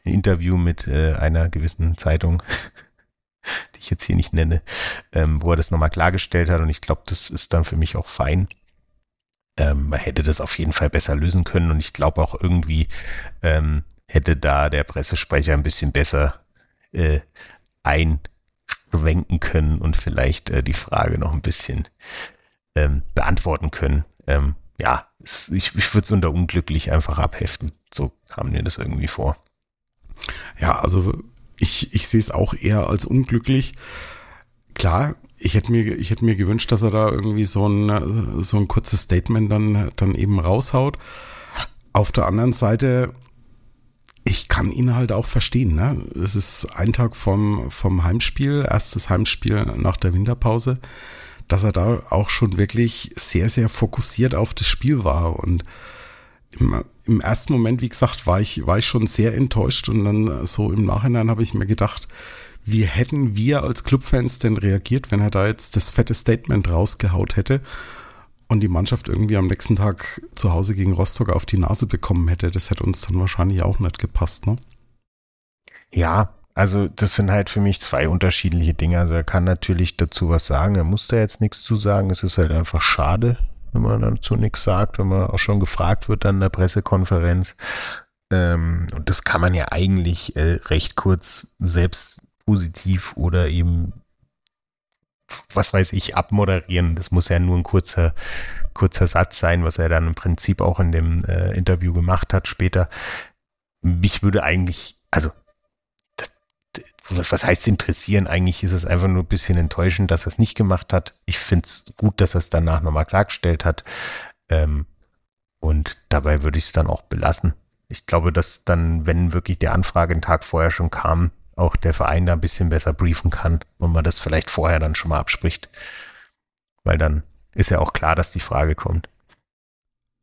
Speaker 3: ein Interview mit äh, einer gewissen Zeitung, die ich jetzt hier nicht nenne, ähm, wo er das nochmal klargestellt hat und ich glaube, das ist dann für mich auch fein. Ähm, man hätte das auf jeden Fall besser lösen können und ich glaube auch irgendwie ähm, hätte da der Pressesprecher ein bisschen besser äh, einschwenken können und vielleicht äh, die Frage noch ein bisschen ähm, beantworten können. Ähm, ja, ich, ich würde es unter unglücklich einfach abheften. So kam mir das irgendwie vor.
Speaker 2: Ja, also ich, ich sehe es auch eher als unglücklich. Klar, ich hätte mir, ich hätte mir gewünscht, dass er da irgendwie so ein, so ein kurzes Statement dann, dann eben raushaut. Auf der anderen Seite, ich kann ihn halt auch verstehen. Ne? Es ist ein Tag vom, vom Heimspiel, erstes Heimspiel nach der Winterpause, dass er da auch schon wirklich sehr, sehr fokussiert auf das Spiel war und im, im ersten Moment, wie gesagt, war ich, war ich schon sehr enttäuscht und dann so im Nachhinein habe ich mir gedacht, wie hätten wir als Clubfans denn reagiert, wenn er da jetzt das fette Statement rausgehaut hätte und die Mannschaft irgendwie am nächsten Tag zu Hause gegen Rostock auf die Nase bekommen hätte? Das hätte uns dann wahrscheinlich auch nicht gepasst, ne?
Speaker 3: Ja, Also das sind halt für mich zwei unterschiedliche Dinge. Also er kann natürlich dazu was sagen, er muss da jetzt nichts zu sagen. Es ist halt einfach schade, wenn man dazu nichts sagt, wenn man auch schon gefragt wird an der Pressekonferenz. Ähm, und das kann man ja eigentlich äh, recht kurz selbst positiv oder eben, was weiß ich, abmoderieren. Das muss ja nur ein kurzer, kurzer Satz sein, was er dann im Prinzip auch in dem äh, Interview gemacht hat später. Mich würde eigentlich, also was, heißt interessieren? Eigentlich ist es einfach nur ein bisschen enttäuschend, dass er es nicht gemacht hat. Ich finde es gut, dass er es danach nochmal klargestellt hat. Ähm, und dabei würde ich es dann auch belassen. Ich glaube, dass dann, wenn wirklich die Anfrage einen Tag vorher schon kam, auch der Verein da ein bisschen besser briefen kann und man das vielleicht vorher dann schon mal abspricht. Weil dann ist ja auch klar, dass die Frage kommt.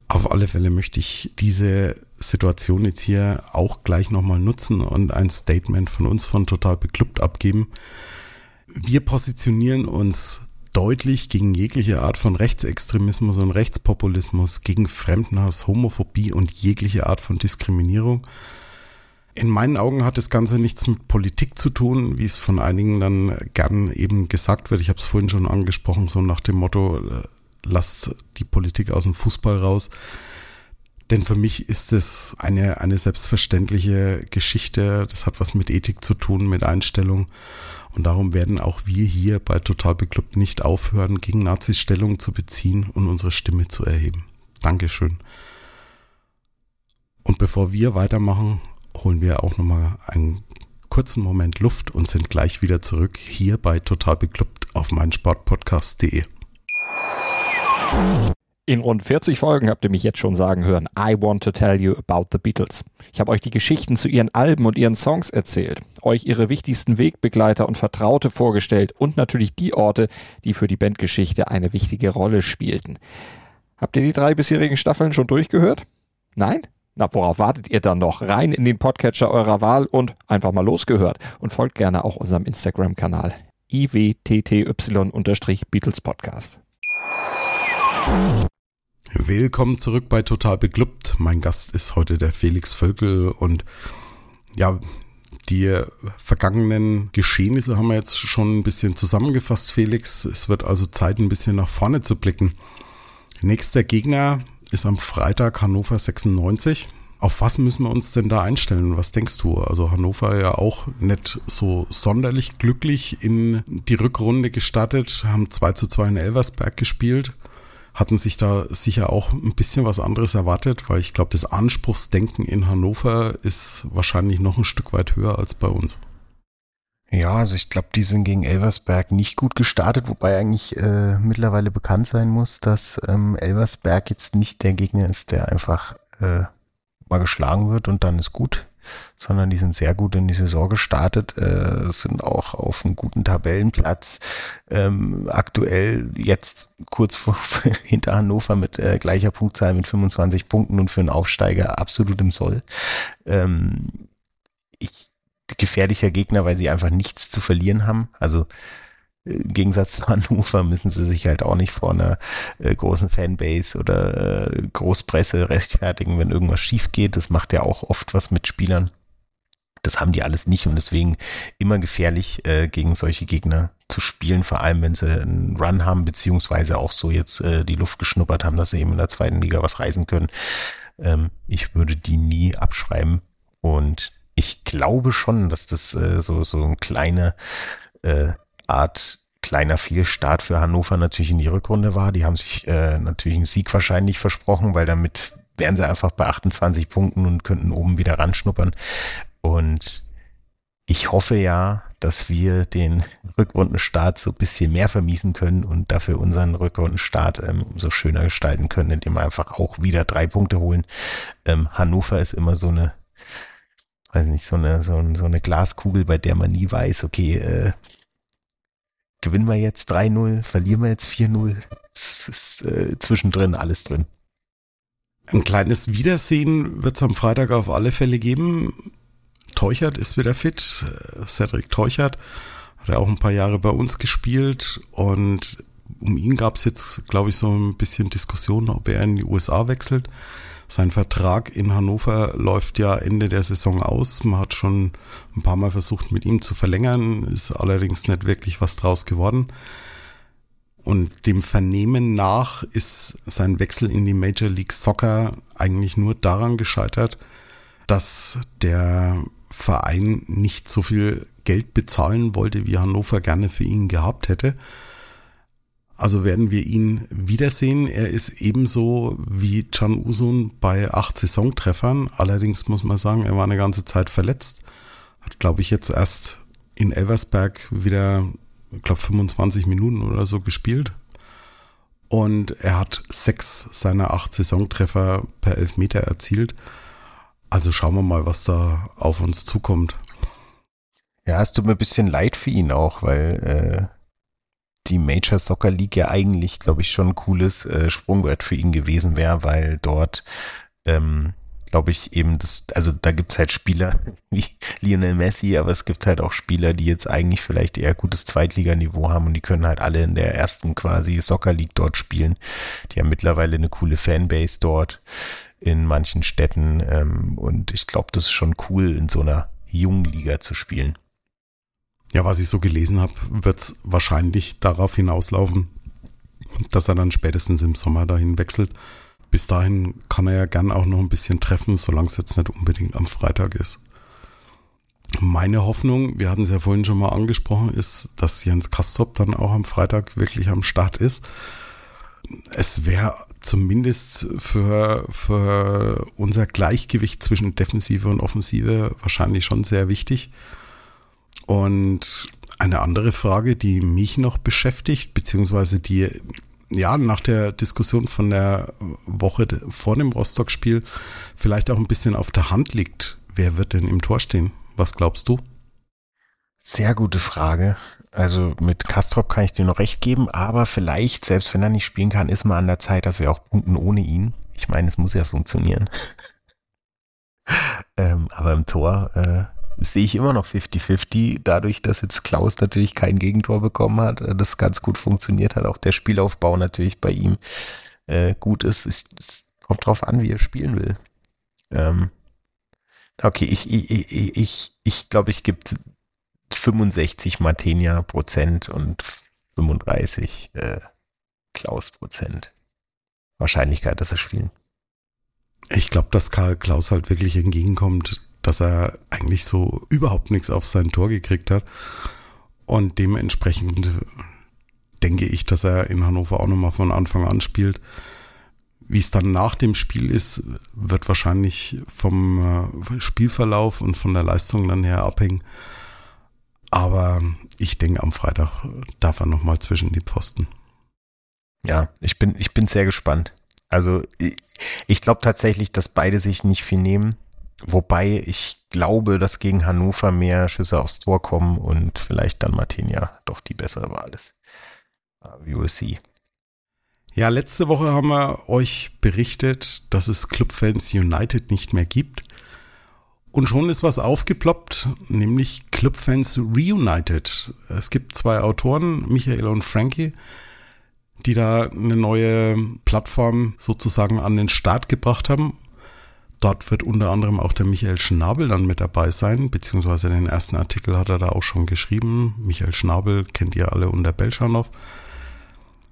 Speaker 2: Auf alle Fälle möchte ich diese Situation jetzt hier auch gleich nochmal nutzen und ein Statement von uns von Total Beklubbt abgeben. Wir positionieren uns deutlich gegen jegliche Art von Rechtsextremismus und Rechtspopulismus, gegen Fremdenhass, Homophobie und jegliche Art von Diskriminierung. In meinen Augen hat das Ganze nichts mit Politik zu tun, wie es von einigen dann gern eben gesagt wird. Ich habe es vorhin schon angesprochen, so nach dem Motto, äh, lasst die Politik aus dem Fußball raus. Denn für mich ist es eine, eine selbstverständliche Geschichte. Das hat was mit Ethik zu tun, mit Einstellung. Und darum werden auch wir hier bei Total Beklubbt nicht aufhören, gegen Nazis Stellung zu beziehen und unsere Stimme zu erheben. Dankeschön. Und bevor wir weitermachen, holen wir auch nochmal einen kurzen Moment Luft und sind gleich wieder zurück hier bei Total Beklubbt auf meinsportpodcast.de.
Speaker 5: In rund 40 Folgen habt ihr mich jetzt schon sagen hören, I want to tell you about the Beatles. Ich habe euch die Geschichten zu ihren Alben und ihren Songs erzählt, euch ihre wichtigsten Wegbegleiter und Vertraute vorgestellt und natürlich die Orte, die für die Bandgeschichte eine wichtige Rolle spielten. Habt ihr die drei bisherigen Staffeln schon durchgehört? Nein? Na, worauf wartet ihr dann noch? Rein in den Podcatcher eurer Wahl und einfach mal losgehört. Und folgt gerne auch unserem Instagram-Kanal iwtty-Beatles Podcast.
Speaker 2: Willkommen zurück bei Total Beglückt. Mein Gast ist heute der Felix Völkel und ja, die vergangenen Geschehnisse haben wir jetzt schon ein bisschen zusammengefasst, Felix. Es wird also Zeit, ein bisschen nach vorne zu blicken. Nächster Gegner ist am Freitag Hannover 96. Auf was müssen wir uns denn da einstellen? Was denkst du? Also Hannover ja auch nicht so sonderlich glücklich in die Rückrunde gestartet, haben 2 zu 2 in Elversberg gespielt hatten sich da sicher auch ein bisschen was anderes erwartet, weil ich glaube, das Anspruchsdenken in Hannover ist wahrscheinlich noch ein Stück weit höher als bei uns.
Speaker 3: Ja, also ich glaube, die sind gegen Elversberg nicht gut gestartet, wobei eigentlich äh, mittlerweile bekannt sein muss, dass ähm, Elversberg jetzt nicht der Gegner ist, der einfach äh, mal geschlagen wird und dann ist gut sondern die sind sehr gut in die Saison gestartet, äh, sind auch auf einem guten Tabellenplatz. Ähm, aktuell jetzt kurz vor, hinter Hannover mit äh, gleicher Punktzahl mit 25 Punkten und für einen Aufsteiger absolut im Soll. Ähm, ich, gefährlicher Gegner, weil sie einfach nichts zu verlieren haben. Also äh, im Gegensatz zu Hannover müssen sie sich halt auch nicht vor einer äh, großen Fanbase oder äh, Großpresse rechtfertigen, wenn irgendwas schief geht. Das macht ja auch oft was mit Spielern. Das haben die alles nicht und deswegen immer gefährlich, äh, gegen solche Gegner zu spielen, vor allem wenn sie einen Run haben, beziehungsweise auch so jetzt äh, die Luft geschnuppert haben, dass sie eben in der zweiten Liga was reisen können. Ähm, ich würde die nie abschreiben und ich glaube schon, dass das äh, so, so ein kleiner äh, Art kleiner Fehlstart für Hannover natürlich in die Rückrunde war. Die haben sich äh, natürlich einen Sieg wahrscheinlich versprochen, weil damit wären sie einfach bei 28 Punkten und könnten oben wieder ranschnuppern. Und ich hoffe ja, dass wir den Rückrundenstart so ein bisschen mehr vermiesen können und dafür unseren Rückrundenstart ähm, so schöner gestalten können, indem wir einfach auch wieder drei Punkte holen. Ähm, Hannover ist immer so eine, weiß nicht, so eine, so, so eine Glaskugel, bei der man nie weiß, okay, äh, gewinnen wir jetzt 3-0, verlieren wir jetzt 4-0. Es ist äh, zwischendrin alles drin.
Speaker 2: Ein kleines Wiedersehen wird es am Freitag auf alle Fälle geben. Teuchert ist wieder fit. Cedric Teuchert hat er auch ein paar Jahre bei uns gespielt und um ihn gab es jetzt, glaube ich, so ein bisschen Diskussion, ob er in die USA wechselt. Sein Vertrag in Hannover läuft ja Ende der Saison aus. Man hat schon ein paar Mal versucht, mit ihm zu verlängern, ist allerdings nicht wirklich was draus geworden. Und dem Vernehmen nach ist sein Wechsel in die Major League Soccer eigentlich nur daran gescheitert, dass der Verein nicht so viel Geld bezahlen wollte, wie Hannover gerne für ihn gehabt hätte. Also werden wir ihn wiedersehen. Er ist ebenso wie Can Usun bei acht Saisontreffern. Allerdings muss man sagen, er war eine ganze Zeit verletzt. Hat, glaube ich, jetzt erst in Elversberg wieder glaube, 25 Minuten oder so gespielt. Und er hat sechs seiner acht Saisontreffer per Elfmeter erzielt. Also schauen wir mal, was da auf uns zukommt.
Speaker 3: Ja, es tut mir ein bisschen leid für ihn auch, weil äh, die Major Soccer League ja eigentlich, glaube ich, schon ein cooles äh, Sprungbrett für ihn gewesen wäre, weil dort ähm, glaube ich, eben das, also da gibt es halt Spieler wie Lionel Messi, aber es gibt halt auch Spieler, die jetzt eigentlich vielleicht eher gutes Zweitliganiveau haben und die können halt alle in der ersten quasi Soccer League dort spielen. Die haben mittlerweile eine coole Fanbase dort in manchen Städten ähm, und ich glaube, das ist schon cool, in so einer jungen Liga zu spielen.
Speaker 2: Ja, was ich so gelesen habe, wird es wahrscheinlich darauf hinauslaufen, dass er dann spätestens im Sommer dahin wechselt bis dahin kann er ja gern auch noch ein bisschen treffen, solange es jetzt nicht unbedingt am Freitag ist. Meine Hoffnung, wir hatten es ja vorhin schon mal angesprochen, ist, dass Jens Kastrop dann auch am Freitag wirklich am Start ist. Es wäre zumindest für, für unser Gleichgewicht zwischen Defensive und Offensive wahrscheinlich schon sehr wichtig. Und eine andere Frage, die mich noch beschäftigt, beziehungsweise die ja, nach der Diskussion von der Woche vor dem Rostock-Spiel vielleicht auch ein bisschen auf der Hand liegt. Wer wird denn im Tor stehen? Was glaubst du?
Speaker 3: Sehr gute Frage. Also mit Kastrop kann ich dir noch recht geben, aber vielleicht, selbst wenn er nicht spielen kann, ist mal an der Zeit, dass wir auch punkten ohne ihn. Ich meine, es muss ja funktionieren. ähm, aber im Tor äh, sehe ich immer noch 50-50. Dadurch, dass jetzt Klaus natürlich kein Gegentor bekommen hat, äh, das ganz gut funktioniert hat, auch der Spielaufbau natürlich bei ihm äh, gut ist. Es, kommt drauf an, wie er spielen will. Ähm, okay, ich, ich, ich, ich, ich glaube, ich gebe 65 Matenia Prozent und 35 äh, Klaus Prozent Wahrscheinlichkeit, dass er spielen.
Speaker 2: Ich glaube, dass Karl Klaus halt wirklich entgegenkommt, dass er eigentlich so überhaupt nichts auf sein Tor gekriegt hat. Und dementsprechend denke ich, dass er in Hannover auch nochmal von Anfang an spielt. Wie es dann nach dem Spiel ist, wird wahrscheinlich vom äh, Spielverlauf und von der Leistung dann her abhängen. Aber ich denke, am Freitag darf er nochmal zwischen die Pfosten.
Speaker 3: Ja, ich bin, ich bin sehr gespannt. Also ich, ich glaube tatsächlich, dass beide sich nicht viel nehmen. Wobei ich glaube, dass gegen Hannover mehr Schüsse aufs Tor kommen und vielleicht dann Martinia doch die bessere Wahl ist. We will see.
Speaker 2: Ja, letzte Woche haben wir euch berichtet, dass es Clubfans United nicht mehr gibt. Und schon ist was aufgeploppt, nämlich Clubfans Reunited. Es gibt zwei Autoren, Michael und Frankie, die da eine neue Plattform sozusagen an den Start gebracht haben Dort wird unter anderem auch der Michael Schnabel dann mit dabei sein, beziehungsweise den ersten Artikel hat er da auch schon geschrieben. Michael Schnabel kennt ihr alle unter Belschanow.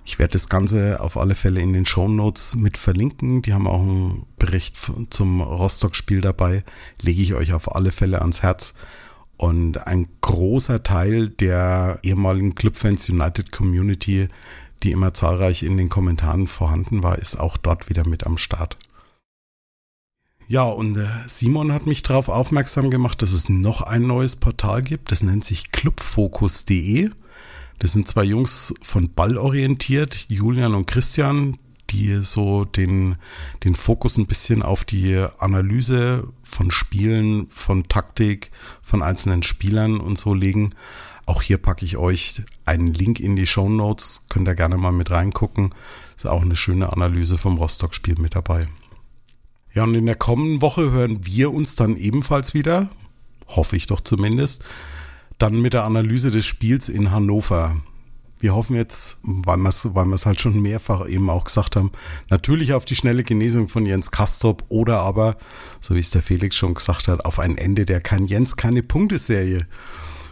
Speaker 2: Ich werde das Ganze auf alle Fälle in den Show Notes mit verlinken. Die haben auch einen Bericht zum Rostock-Spiel dabei. Lege ich euch auf alle Fälle ans Herz. Und ein großer Teil der ehemaligen Clubfans United Community, die immer zahlreich in den Kommentaren vorhanden war, ist auch dort wieder mit am Start. Ja, und äh, Simon hat mich darauf aufmerksam gemacht, dass es noch ein neues Portal gibt. Das nennt sich clubfokus.de. Das sind zwei Jungs von Ball orientiert, Julian und Christian, die so den, den Fokus ein bisschen auf die Analyse von Spielen, von Taktik, von einzelnen Spielern und so legen. Auch hier packe ich euch einen Link in die Show Notes. Könnt ihr gerne mal mit reingucken. Ist auch eine schöne Analyse vom Rostock-Spiel mit dabei. Ja, und in der kommenden Woche hören wir uns dann ebenfalls wieder, hoffe ich doch zumindest, dann mit der Analyse des Spiels in Hannover. Wir hoffen jetzt, weil wir es weil wir's halt schon mehrfach eben auch gesagt haben, natürlich auf die schnelle Genesung von Jens Kastrop oder aber, so wie es der Felix schon gesagt hat, auf ein Ende der kein Jens, keine Punkteserie.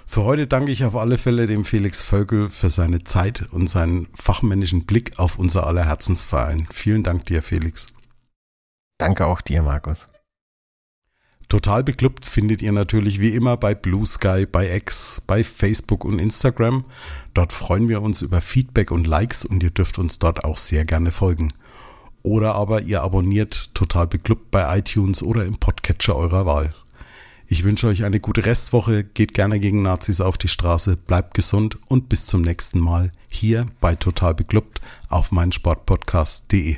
Speaker 2: Für heute danke ich auf alle Fälle dem Felix Völkel für seine Zeit und seinen fachmännischen Blick auf unser aller Herzensverein. Vielen Dank dir, Felix.
Speaker 3: Danke auch dir, Markus.
Speaker 2: Total beklubbt findet ihr natürlich wie immer bei Blue Sky, bei X, bei Facebook und Instagram. Dort freuen wir uns über Feedback und Likes und ihr dürft uns dort auch sehr gerne folgen. Oder aber ihr abonniert Total beklubbt bei iTunes oder im Podcatcher eurer Wahl. Ich wünsche euch eine gute Restwoche, geht gerne gegen Nazis auf die Straße, bleibt gesund und bis zum nächsten Mal hier bei Total beklubbt auf meinsportpodcast.de.